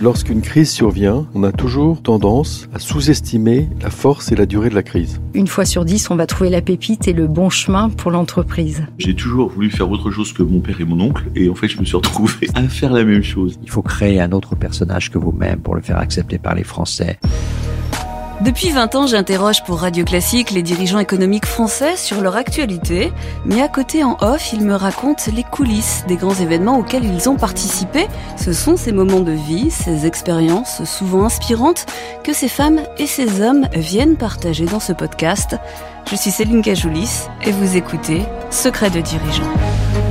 Lorsqu'une crise survient, on a toujours tendance à sous-estimer la force et la durée de la crise. Une fois sur dix, on va trouver la pépite et le bon chemin pour l'entreprise. J'ai toujours voulu faire autre chose que mon père et mon oncle, et en fait, je me suis retrouvé à faire la même chose. Il faut créer un autre personnage que vous-même pour le faire accepter par les Français. Depuis 20 ans, j'interroge pour Radio Classique les dirigeants économiques français sur leur actualité, mais à côté en off, ils me racontent les coulisses des grands événements auxquels ils ont participé. Ce sont ces moments de vie, ces expériences souvent inspirantes que ces femmes et ces hommes viennent partager dans ce podcast. Je suis Céline Cajoulis et vous écoutez Secret de dirigeants.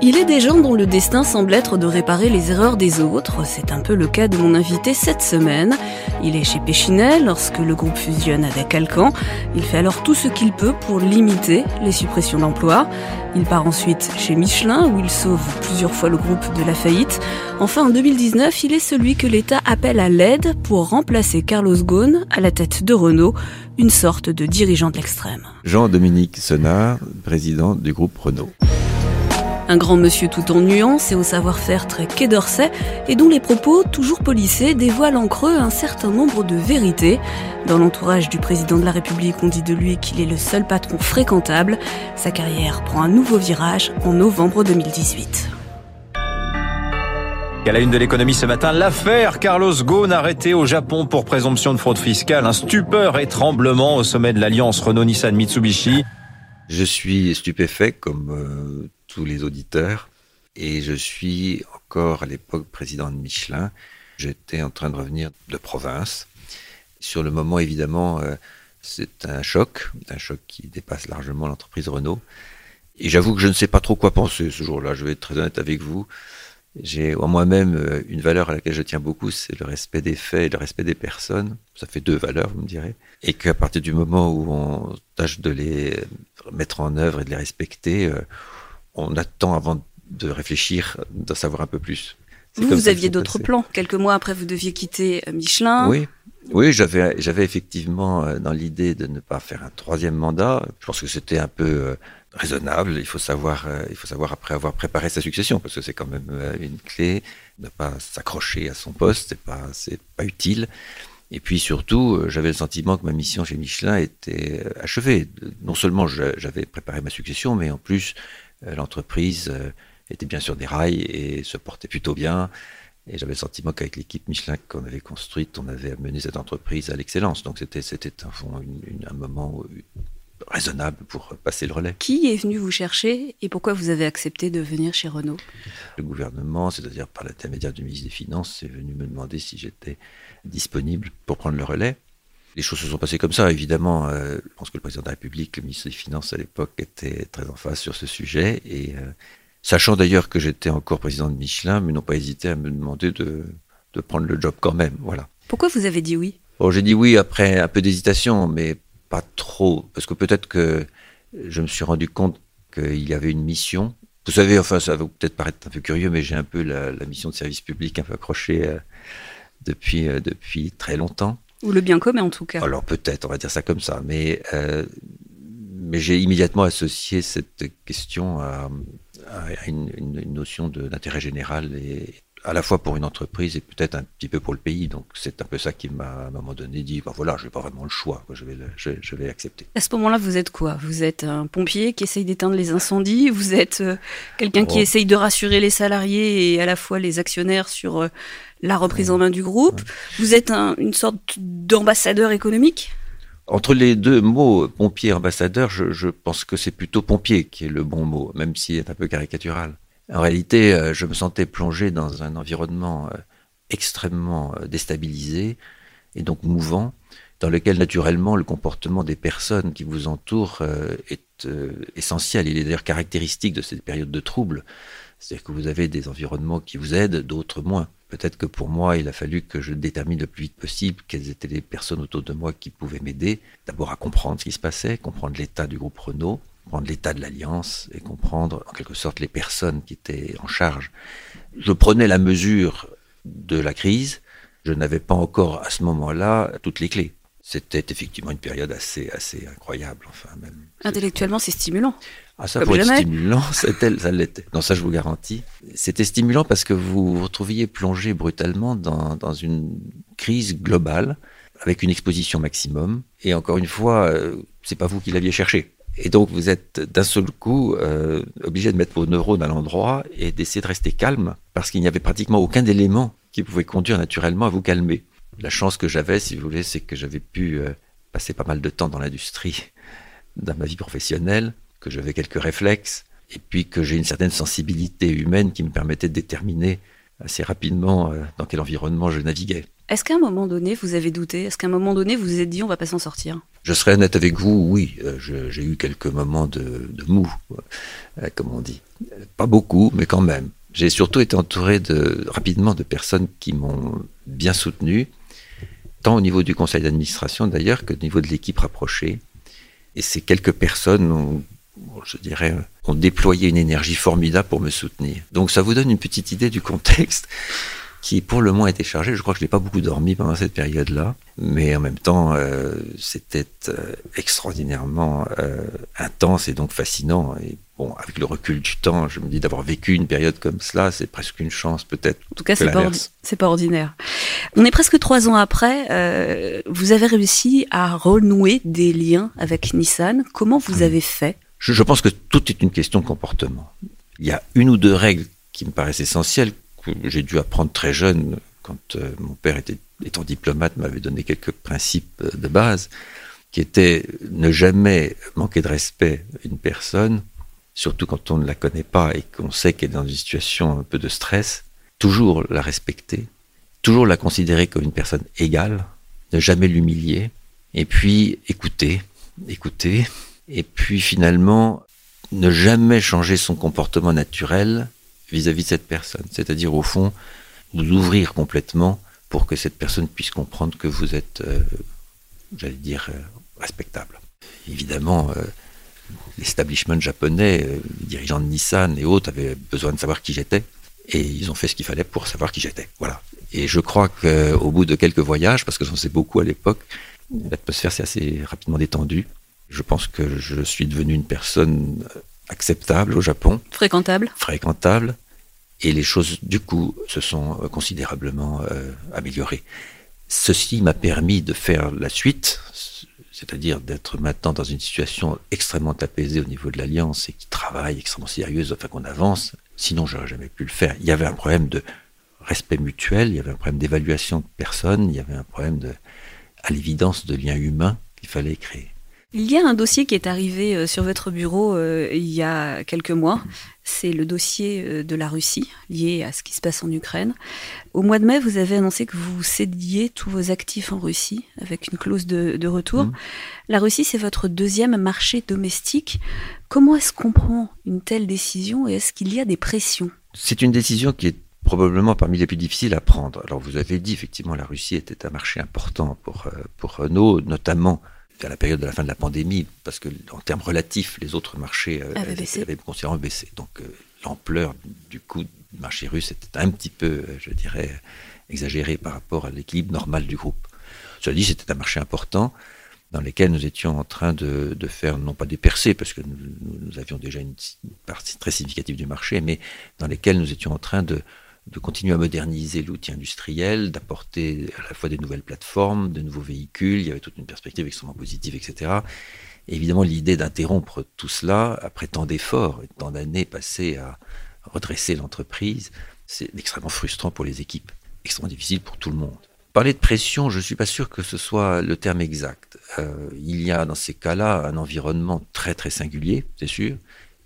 Il est des gens dont le destin semble être de réparer les erreurs des autres. C'est un peu le cas de mon invité cette semaine. Il est chez Péchinet lorsque le groupe fusionne avec Alcan. Il fait alors tout ce qu'il peut pour limiter les suppressions d'emplois. Il part ensuite chez Michelin où il sauve plusieurs fois le groupe de la faillite. Enfin, en 2019, il est celui que l'État appelle à l'aide pour remplacer Carlos Ghosn à la tête de Renault, une sorte de dirigeant de l'extrême. Jean-Dominique Senard, président du groupe Renault. Un grand monsieur tout en nuances et au savoir-faire très quai d'Orsay, et dont les propos, toujours polissés, dévoilent en creux un certain nombre de vérités. Dans l'entourage du président de la République, on dit de lui qu'il est le seul patron fréquentable. Sa carrière prend un nouveau virage en novembre 2018. À la une de l'économie ce matin, l'affaire Carlos Ghosn arrêté au Japon pour présomption de fraude fiscale. Un stupeur et tremblement au sommet de l'alliance Renault-Nissan-Mitsubishi. Je suis stupéfait comme euh, tous les auditeurs et je suis encore à l'époque président de Michelin. J'étais en train de revenir de province. Sur le moment, évidemment, euh, c'est un choc, un choc qui dépasse largement l'entreprise Renault. Et j'avoue que je ne sais pas trop quoi penser ce jour-là, je vais être très honnête avec vous. J'ai en moi-même euh, une valeur à laquelle je tiens beaucoup, c'est le respect des faits et le respect des personnes. Ça fait deux valeurs, vous me direz. Et qu'à partir du moment où on tâche de les mettre en œuvre et de les respecter, euh, on attend avant de réfléchir, d'en savoir un peu plus. Vous, vous aviez d'autres plans. Quelques mois après, vous deviez quitter euh, Michelin. Oui, oui, j'avais, j'avais effectivement dans l'idée de ne pas faire un troisième mandat. Je pense que c'était un peu raisonnable. Il faut savoir, euh, il faut savoir après avoir préparé sa succession, parce que c'est quand même euh, une clé. Ne pas s'accrocher à son poste, c'est pas, c'est pas utile. Et puis surtout, euh, j'avais le sentiment que ma mission chez Michelin était achevée. Non seulement j'avais préparé ma succession, mais en plus, l'entreprise était bien sur des rails et se portait plutôt bien. Et j'avais le sentiment qu'avec l'équipe Michelin qu'on avait construite, on avait amené cette entreprise à l'excellence. Donc c'était, c'était un, un moment raisonnable pour passer le relais. Qui est venu vous chercher et pourquoi vous avez accepté de venir chez Renault? Le gouvernement, c'est-à-dire par l'intermédiaire du ministre des Finances, est venu me demander si j'étais disponible pour prendre le relais. Les choses se sont passées comme ça, évidemment. Euh, je pense que le président de la République, le ministre des Finances à l'époque, était très en face sur ce sujet. Et euh, sachant d'ailleurs que j'étais encore président de Michelin, mais n'ont pas hésité à me demander de, de prendre le job quand même. Voilà. Pourquoi vous avez dit oui? Bon, j'ai dit oui après un peu d'hésitation, mais pas trop, parce que peut-être que je me suis rendu compte qu'il y avait une mission. Vous savez, enfin, ça va peut-être paraître un peu curieux, mais j'ai un peu la, mission de service public un peu accrochée euh, depuis, depuis très longtemps. Ou le bien commun, en tout cas. Alors peut-être, on va dire ça comme ça, mais, euh, mais j'ai immédiatement associé cette question à, une, une, notion d'intérêt général et, à la fois pour une entreprise et peut-être un petit peu pour le pays. Donc c'est un peu ça qui m'a à un moment donné dit, ben voilà, je n'ai pas vraiment le choix, je, vais je, vais accepter. À ce moment-là, vous êtes quoi? Vous êtes un pompier qui essaye d'éteindre les incendies? Vous êtes euh, quelqu'un qui oh. essaye de rassurer les salariés et à la fois les actionnaires sur euh, la reprise en main du groupe? Vous êtes une sorte d'ambassadeur économique? Entre les deux mots, pompier et ambassadeur, je, je pense que c'est plutôt pompier qui est le bon mot, même s'il est un peu caricatural. En réalité, euh, je me sentais plongé dans un environnement euh, extrêmement euh, déstabilisé et donc mouvant, dans lequel naturellement le comportement des personnes qui vous entourent est essentiel. Il est d'ailleurs caractéristique de cette période de trouble. C'est-à-dire que vous avez des environnements qui vous aident, d'autres moins. Peut-être que pour moi, il a fallu que je détermine le plus vite possible quelles étaient les personnes autour de moi qui pouvaient m'aider. D'abord à comprendre ce qui se passait, comprendre l'état du groupe Renault, comprendre l'état de l'alliance et comprendre en quelque sorte les personnes qui étaient en charge. Je prenais la mesure de la crise. Je n'avais pas encore à ce moment-là toutes les clés. C'était effectivement une période assez, assez incroyable, enfin même. Intellectuellement, c'est stimulant. Ah, ça Comme pourrait être jamais. stimulant, c'était- ça l'était. Non, ça je vous garantis. C'était stimulant parce que vous vous retrouviez plongé brutalement dans, dans une crise globale avec une exposition maximum. Et encore une fois, euh, c'est pas vous qui l'aviez cherché. Et donc vous êtes d'un seul coup euh, obligé de mettre vos neurones à l'endroit et d'essayer de rester calme parce qu'il n'y avait pratiquement aucun élément qui pouvait conduire naturellement à vous calmer. La chance que j'avais, si vous voulez, c'est que j'avais pu euh, passer pas mal de temps dans l'industrie, dans ma vie professionnelle, que j'avais quelques réflexes, et puis que j'ai une certaine sensibilité humaine qui me permettait de déterminer assez rapidement euh, dans quel environnement je naviguais. Est-ce qu'à un moment donné, vous avez douté? Est-ce qu'à un moment donné, vous vous êtes dit, on va pas s'en sortir? Je serai honnête avec vous, oui, euh, j'ai eu quelques moments de, mou, euh, comme on dit. Pas beaucoup, mais quand même. J'ai surtout été entouré de, rapidement de personnes qui m'ont bien soutenu, tant au niveau du conseil d'administration d'ailleurs que au niveau de l'équipe rapprochée. Et ces quelques personnes je dirais, ont déployé une énergie formidable pour me soutenir. Donc ça vous donne une petite idée du contexte qui pour le moins était chargé. Je crois que je n'ai pas beaucoup dormi pendant cette période-là, mais en même temps, euh, c'était euh, extraordinairement euh, intense et donc fascinant. Et bon, avec le recul du temps, je me dis d'avoir vécu une période comme cela, c'est presque une chance peut-être. En tout cas, c'est pas, ordi- pas ordinaire. On est presque trois ans après. vous avez réussi à renouer des liens avec Nissan. Comment vous avez fait? Je, je pense que tout est une question de comportement. Il y a une ou deux règles qui me paraissent essentielles j'ai dû apprendre très jeune quand euh, mon père était étant diplomate m'avait donné quelques principes euh, de base qui étaient ne jamais manquer de respect à une personne, surtout quand on ne la connaît pas et qu'on sait qu'elle est dans une situation un peu de stress, toujours la respecter, toujours la considérer comme une personne égale, ne jamais l'humilier, et puis écouter, écouter, et puis finalement ne jamais changer son comportement naturel vis-à-vis de cette personne. C'est-à-dire au fond, vous ouvrir complètement pour que cette personne puisse comprendre que vous êtes, euh, j'allais dire, euh, respectable. Évidemment, euh, l'establishment japonais, euh, les dirigeants de Nissan et autres avaient besoin de savoir qui j'étais. Et ils ont fait ce qu'il fallait pour savoir qui j'étais. Voilà. Et je crois qu'au bout de quelques voyages, parce que j'en sais beaucoup à l'époque, l'atmosphère s'est assez rapidement détendue. Je pense que je suis devenu une personne acceptable au Japon, Fréquentable fréquentable, et les choses, du coup, se sont euh, considérablement euh, améliorées. Ceci m'a permis de faire la suite, c'est-à-dire d'être maintenant dans une situation extrêmement apaisée au niveau de l'Alliance et qui travaille extrêmement sérieuse afin qu'on avance. Sinon, j'aurais jamais pu le faire. Il y avait un problème de respect mutuel, il y avait un problème d'évaluation de personnes, il y avait un problème de, à l'évidence, de lien humain qu'il fallait créer. Il y a un dossier qui est arrivé euh, sur votre bureau euh, il y a quelques mois. C'est le dossier euh, de la Russie lié à ce qui se passe en Ukraine. Au mois de mai, vous avez annoncé que vous cédiez tous vos actifs en Russie avec une clause de, de retour. Mhm. La Russie, c'est votre deuxième marché domestique. Comment est-ce qu'on prend une telle décision et est-ce qu'il y a des pressions? C'est une décision qui est probablement parmi les plus difficiles à prendre. Alors vous avez dit effectivement la Russie était un marché important pour, pour Renault, notamment à la période de la fin de la pandémie, parce que en termes relatifs, les autres marchés euh, Avaient baissé. avaient considérablement baissé. Donc euh, l'ampleur du coup du marché russe était un petit peu, euh, je dirais, exagérée par rapport à l'équilibre normal du groupe. Cela dit, c'était un marché important dans lequel nous étions en train de, de faire, non pas des percées, parce que nous, nous- avions déjà une, une partie très significative du marché, mais dans lesquels nous étions en train de, de continuer à moderniser l'outil industriel, d'apporter à la fois des nouvelles plateformes, de nouveaux véhicules, il y avait toute une perspective extrêmement positive, etc. Et évidemment, l'idée d'interrompre tout cela, après tant d'efforts et tant d'années passées à redresser l'entreprise, c'est extrêmement frustrant pour les équipes, extrêmement difficile pour tout le monde. Parler de pression, je ne suis pas sûr que ce soit le terme exact. Euh, il y a dans ces cas-là un environnement très très singulier, c'est sûr,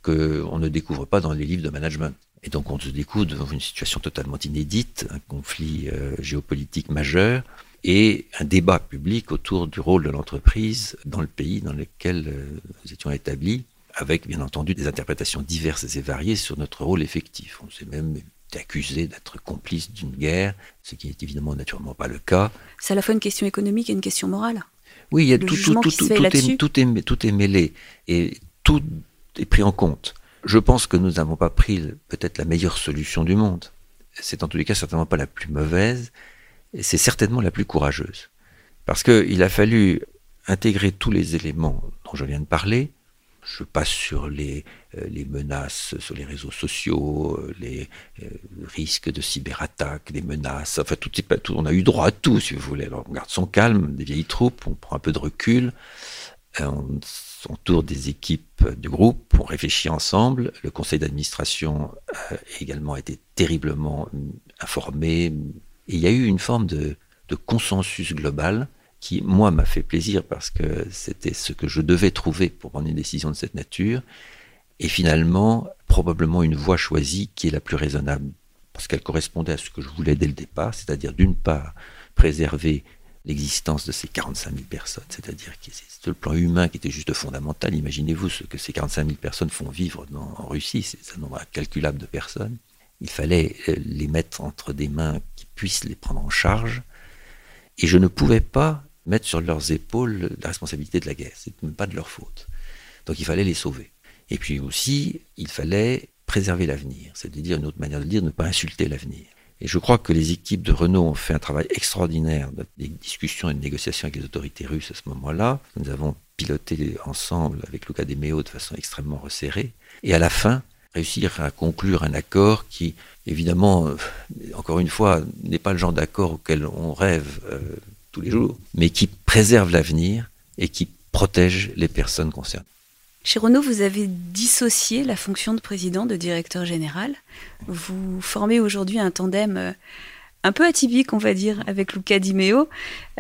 qu'on ne découvre pas dans les livres de management. Et donc on se découvre devant une situation totalement inédite, un conflit euh, géopolitique majeur et un débat public autour du rôle de l'entreprise dans le pays dans lequel euh, nous étions établis, avec bien entendu des interprétations diverses et variées sur notre rôle effectif. On s'est même accusé d'être complice d'une guerre, ce qui n'est évidemment naturellement pas le cas. C'est à la fois une question économique et une question morale. Oui, il y a tout, tout, tout, est, tout est mêlé et tout est pris en compte. Je pense que nous n'avons pas pris peut-être la meilleure solution du monde. C'est en tous les cas certainement pas la plus mauvaise, c'est certainement la plus courageuse. Parce qu'il a fallu intégrer tous les éléments dont je viens de parler, je passe sur les, euh, menaces sur les réseaux sociaux, euh, les euh, risques de cyberattaques, des menaces, enfin tout, on a eu droit à tout si vous voulez. On garde son calme, des vieilles troupes, on prend un peu de recul, on s'entoure des équipes du groupe, on réfléchit ensemble. Le conseil d'administration a également été terriblement informé. Et il y a eu une forme de, de consensus global qui, moi, m'a fait plaisir parce que c'était ce que je devais trouver pour prendre une décision de cette nature. Et finalement, probablement une voie choisie qui est la plus raisonnable, parce qu'elle correspondait à ce que je voulais dès le départ, c'est-à-dire d'une part préserver l'existence de ces 45 000 personnes, c'est-à-dire que c'est le plan humain qui était juste fondamental. Imaginez-vous ce que ces 45 000 personnes font vivre en Russie, c'est un nombre incalculable de personnes. Il fallait euh, les mettre entre des mains qui puissent les prendre en charge. Et je ne pouvais pas mettre sur leurs épaules la responsabilité de la guerre. C'est même pas de leur faute. Donc il fallait les sauver. Et puis aussi, il fallait préserver l'avenir. C'est-à-dire, une autre manière de dire, ne pas insulter l'avenir. Et je crois que les équipes de Renault ont fait un travail extraordinaire des discussions et de négociations avec les autorités russes à ce moment-là. Nous avons piloté ensemble avec Luca De Meo de façon extrêmement resserrée. Et à la fin, réussir à conclure un accord qui, évidemment, euh, encore une fois, n'est pas le genre d'accord auquel on rêve euh, tous les jours, mais qui préserve l'avenir et qui protège les personnes concernées. Chez Renault, vous avez dissocié la fonction de président de directeur général. Vous formez aujourd'hui un tandem euh, un peu atypique, on va dire, avec Luca Di Meo.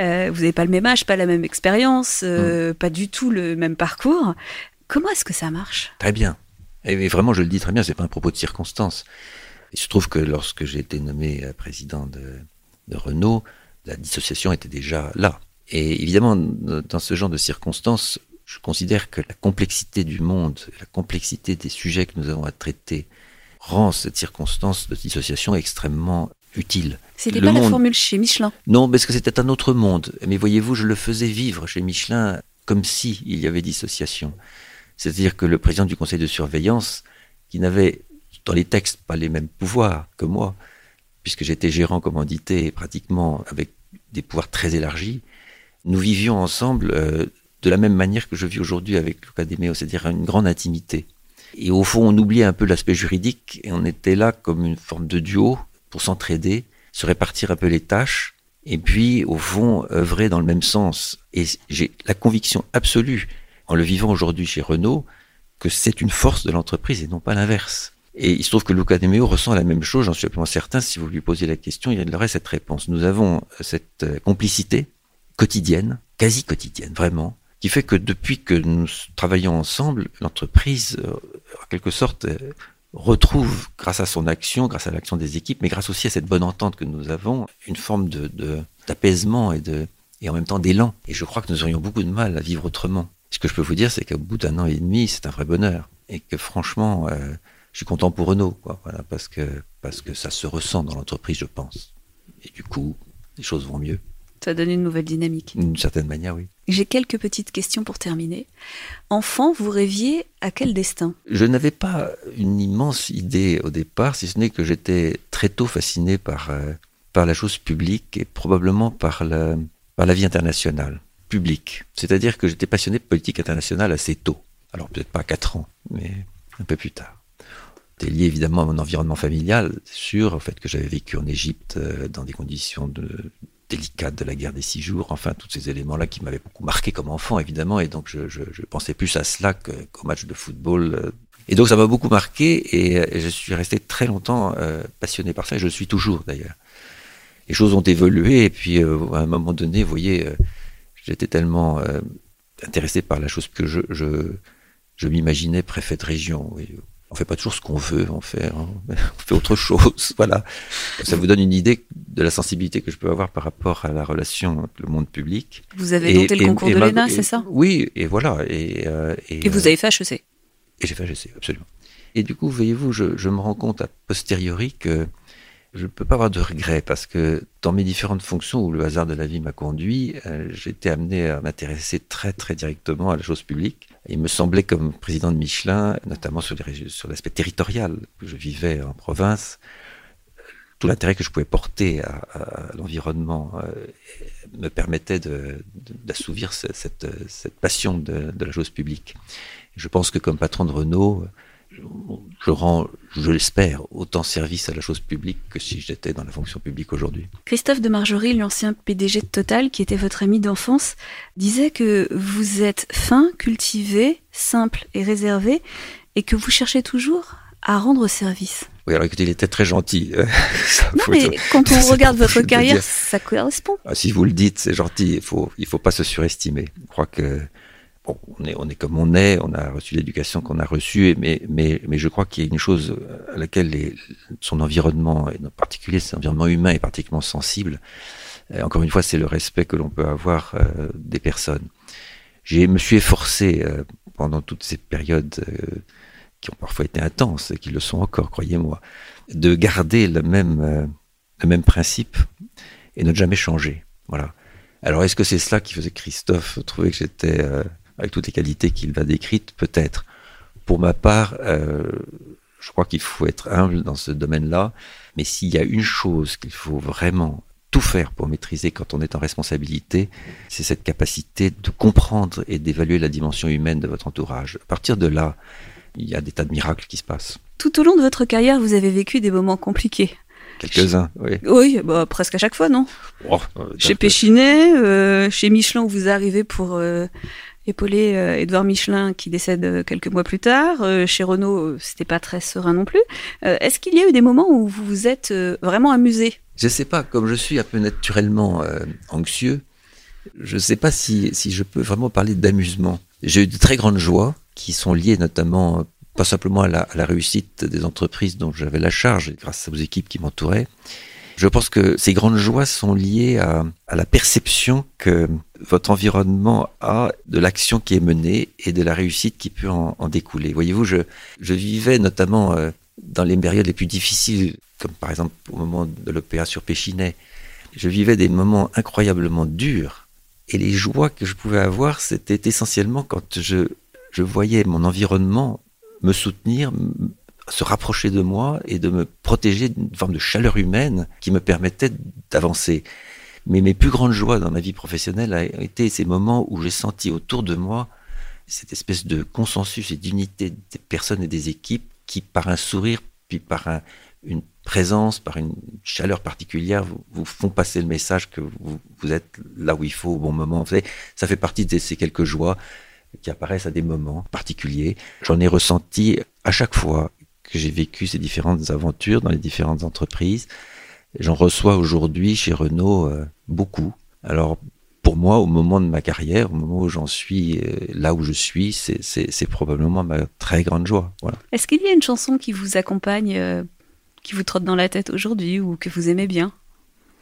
Euh, vous n'avez pas le même âge, pas la même expérience, euh, mm. pas du tout le même parcours. Comment est-ce que ça marche? Très bien. Et vraiment, je le dis très bien, c'est pas un propos de circonstance. Il se trouve que lorsque j'ai été nommé président de, de Renault, la dissociation était déjà là. Et évidemment, dans ce genre de circonstances, je considère que la complexité du monde, la complexité des sujets que nous avons à traiter, rend cette circonstance de dissociation extrêmement utile. C'était pas la formule chez Michelin Non, parce que c'était un autre monde. Mais voyez-vous, je le faisais vivre chez Michelin comme si il y avait dissociation. C'est-à-dire que le président du conseil de surveillance, qui n'avait dans les textes pas les mêmes pouvoirs que moi, puisque j'étais gérant commandité pratiquement avec des pouvoirs très élargis, nous vivions ensemble euh, de la même manière que je vis aujourd'hui avec l'Académie, c'est-à-dire une grande intimité. Et au fond, on oubliait un peu l'aspect juridique et on était là comme une forme de duo pour s'entraider, se répartir un peu les tâches et puis, au fond, œuvrer dans le même sens. Et j'ai la conviction absolue, en le vivant aujourd'hui chez Renault, que c'est une force de l'entreprise et non pas l'inverse. Et il se trouve que Luca De Meo ressent la même chose, j'en suis absolument certain. Si vous lui posez la question, il aurait cette réponse. Nous avons cette euh, complicité quotidienne, quasi quotidienne, vraiment, qui fait que depuis que nous travaillons ensemble, l'entreprise, euh, en quelque sorte, euh, retrouve, grâce à son action, grâce à l'action des équipes, mais grâce aussi à cette bonne entente que nous avons, une forme de, d'apaisement et, de, et en même temps d'élan. Et je crois que nous aurions beaucoup de mal à vivre autrement. Ce que je peux vous dire, c'est qu'au bout d'un an et demi, c'est un vrai bonheur. Et que franchement, je suis content pour Renault, quoi, voilà, parce que ça se ressent dans l'entreprise, je pense. Et du coup, les choses vont mieux. Ça donne une nouvelle dynamique. D'une certaine manière, oui. J'ai quelques petites questions pour terminer. Enfant, vous rêviez à quel destin? Je n'avais pas une immense idée au départ, si ce n'est que j'étais très tôt fasciné par, euh, par la chose publique et probablement par la, par la vie internationale, publique. C'est-à-dire que j'étais passionné de politique internationale assez tôt. Alors peut-être pas à 4 ans, mais un peu plus tard c'était lié évidemment à mon environnement familial, sûr, au fait que j'avais vécu en Égypte euh, dans des conditions de, délicates de la guerre des six jours, enfin tous ces éléments-là qui m'avaient beaucoup marqué comme enfant évidemment, et donc je, pensais plus à cela qu'au match de football. Euh. Et donc ça m'a beaucoup marqué et, je suis resté très longtemps euh, passionné par ça, et je le suis toujours d'ailleurs. Les choses ont évolué et puis à un moment donné, vous voyez, j'étais tellement intéressé par la chose que je, m'imaginais préfet de région. On fait pas toujours ce qu'on veut on fait, hein. on fait autre chose. Voilà. Ça vous donne une idée de la sensibilité que je peux avoir par rapport à la relation avec le monde public. Vous avez tenté le concours de l'ENA, c'est ça? Oui, et voilà. Euh, et, et, vous avez fait HEC Et j'ai fait HEC, absolument. Et du coup, voyez-vous, je, je, me rends compte a posteriori que je ne peux pas avoir de regrets parce que dans mes différentes fonctions où le hasard de la vie m'a conduit, euh, été amené à m'intéresser très très directement à la chose publique. il me semblait comme président de Michelin, notamment sur, l'aspect territorial, que je vivais en province, tout l'intérêt que je pouvais porter à, l'environnement euh, me permettait d'assouvir cette, passion de, la chose publique. Je pense que comme patron de Renault, je rends, je l'espère, autant service à la chose publique que si j'étais dans la fonction publique aujourd'hui. Christophe de Margerie, l'ancien PDG de Total, qui était votre ami d'enfance, disait que vous êtes fin, cultivé, simple et réservé, et que vous cherchez toujours à rendre service. Oui, alors écoutez, il était très gentil. non, mais quand on regarde votre carrière, ça correspond. Ah, si vous le dites, c'est gentil. Il faut, il faut pas se surestimer. Je crois que bon, on est, on est comme on est. On a reçu l'éducation qu'on a reçue, mais, mais, mais je crois qu'il y a une chose à laquelle les, son environnement, et en particulier son environnement humain, est particulièrement sensible. Et encore une fois, c'est le respect que l'on peut avoir euh, des personnes. Je me suis efforcé euh, pendant toutes ces périodes. Euh, qui ont parfois été intenses et qui le sont encore, croyez-moi, de garder le même, euh, le même principe et ne jamais changer. Voilà. Alors, est-ce que c'est cela qui faisait Christophe trouvait que j'étais, euh, avec toutes les qualités qu'il va décrites Peut-être. Pour ma part, euh, je crois qu'il faut être humble dans ce domaine-là, mais s'il y a une chose qu'il faut vraiment tout faire pour maîtriser quand on est en responsabilité, c'est cette capacité de comprendre et d'évaluer la dimension humaine de votre entourage. À partir de là, il y a des tas de miracles qui se passent. Tout au long de votre carrière, vous avez vécu des moments compliqués. Quelques-uns, oui. Oui, bah, presque à chaque fois, non? Oh, euh, Chez Péchinet, euh, chez Michelin, où vous arrivez pour euh, épauler euh, Édouard Michelin, qui décède quelques mois plus tard. chez Renault, c'était pas très serein non plus. Est-ce qu'il y a eu des moments où vous vous êtes vraiment amusé? Je sais pas, comme je suis un peu naturellement anxieux, je ne sais pas si, si je peux vraiment parler d'amusement. J'ai eu de très grandes joies qui sont liées notamment pas simplement à la, à la réussite des entreprises dont j'avais la charge, grâce aux équipes qui m'entouraient. Je pense que ces grandes joies sont liées à, la perception que votre environnement a de l'action qui est menée et de la réussite qui peut en, découler. Voyez-vous, je, vivais notamment euh, dans les périodes les plus difficiles, comme par exemple au moment de l'OPA sur Péchinet, je vivais des moments incroyablement durs. Et les joies que je pouvais avoir, c'était essentiellement quand je je voyais mon environnement me soutenir, se rapprocher de moi et de me protéger d'une forme de chaleur humaine qui me permettait d'avancer. Mais mes plus grandes joies dans ma vie professionnelle ont été ces moments où j'ai senti autour de moi cette espèce de consensus et d'unité des personnes et des équipes qui, par un sourire, puis par une présence, par une chaleur particulière, vous, font passer le message que vous, vous, êtes là où il faut au bon moment. Vous savez, ça fait partie de ces quelques joies qui apparaissent à des moments particuliers. J'en ai ressenti à chaque fois que j'ai vécu ces différentes aventures dans les différentes entreprises. J'en reçois aujourd'hui chez Renault euh, beaucoup. Alors pour moi, au moment de ma carrière, au moment où j'en suis euh, là où je suis, c'est probablement ma très grande joie. Voilà. Est-ce qu'il y a une chanson qui vous accompagne, euh, qui vous trotte dans la tête aujourd'hui ou que vous aimez bien?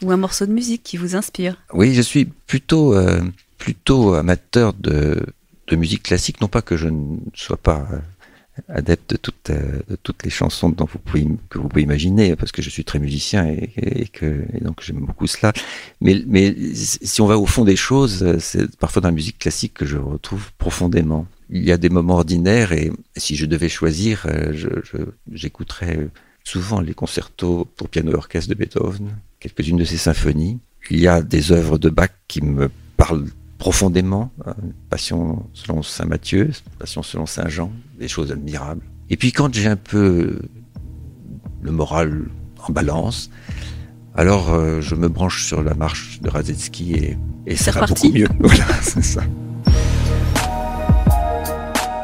Ou un morceau de musique qui vous inspire? Oui, je suis plutôt, plutôt amateur de, de musique classique, non pas que je ne sois pas adepte de toutes, euh, de toutes les chansons dont vous pouvez, que vous pouvez imaginer, parce que je suis très musicien et, que donc j'aime beaucoup cela. Mais, si on va au fond des choses, euh, c'est parfois dans la musique classique que je retrouve profondément. Il y a des moments ordinaires et si je devais choisir, j'écouterais je, souvent les concertos pour piano et orchestre de Beethoven, quelques-unes de ses symphonies. Il y a des œuvres de Bach qui me parlent profondément, euh, passion selon Saint Matthieu, passion selon Saint Jean, des choses admirables. Et puis quand j'ai un peu le moral en balance, alors euh, je me branche sur la marche de Radetzky et, et ça va beaucoup mieux. Voilà, c'est ça.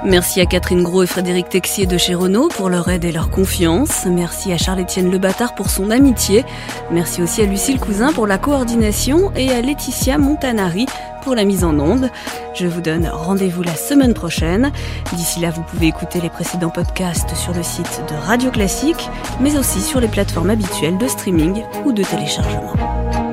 Merci à Catherine Gros et Frédéric Texier de chez Renault pour leur aide et leur confiance. Merci à Charles-Étienne Le pour son amitié. Merci aussi à Lucille Cousin pour la coordination et à Laetitia Montanari pour la mise en onde. Je vous donne rendez-vous la semaine prochaine. D'ici là, vous pouvez écouter les précédents podcasts sur le site de Radio Classique, mais aussi sur les plateformes habituelles de streaming ou de téléchargement.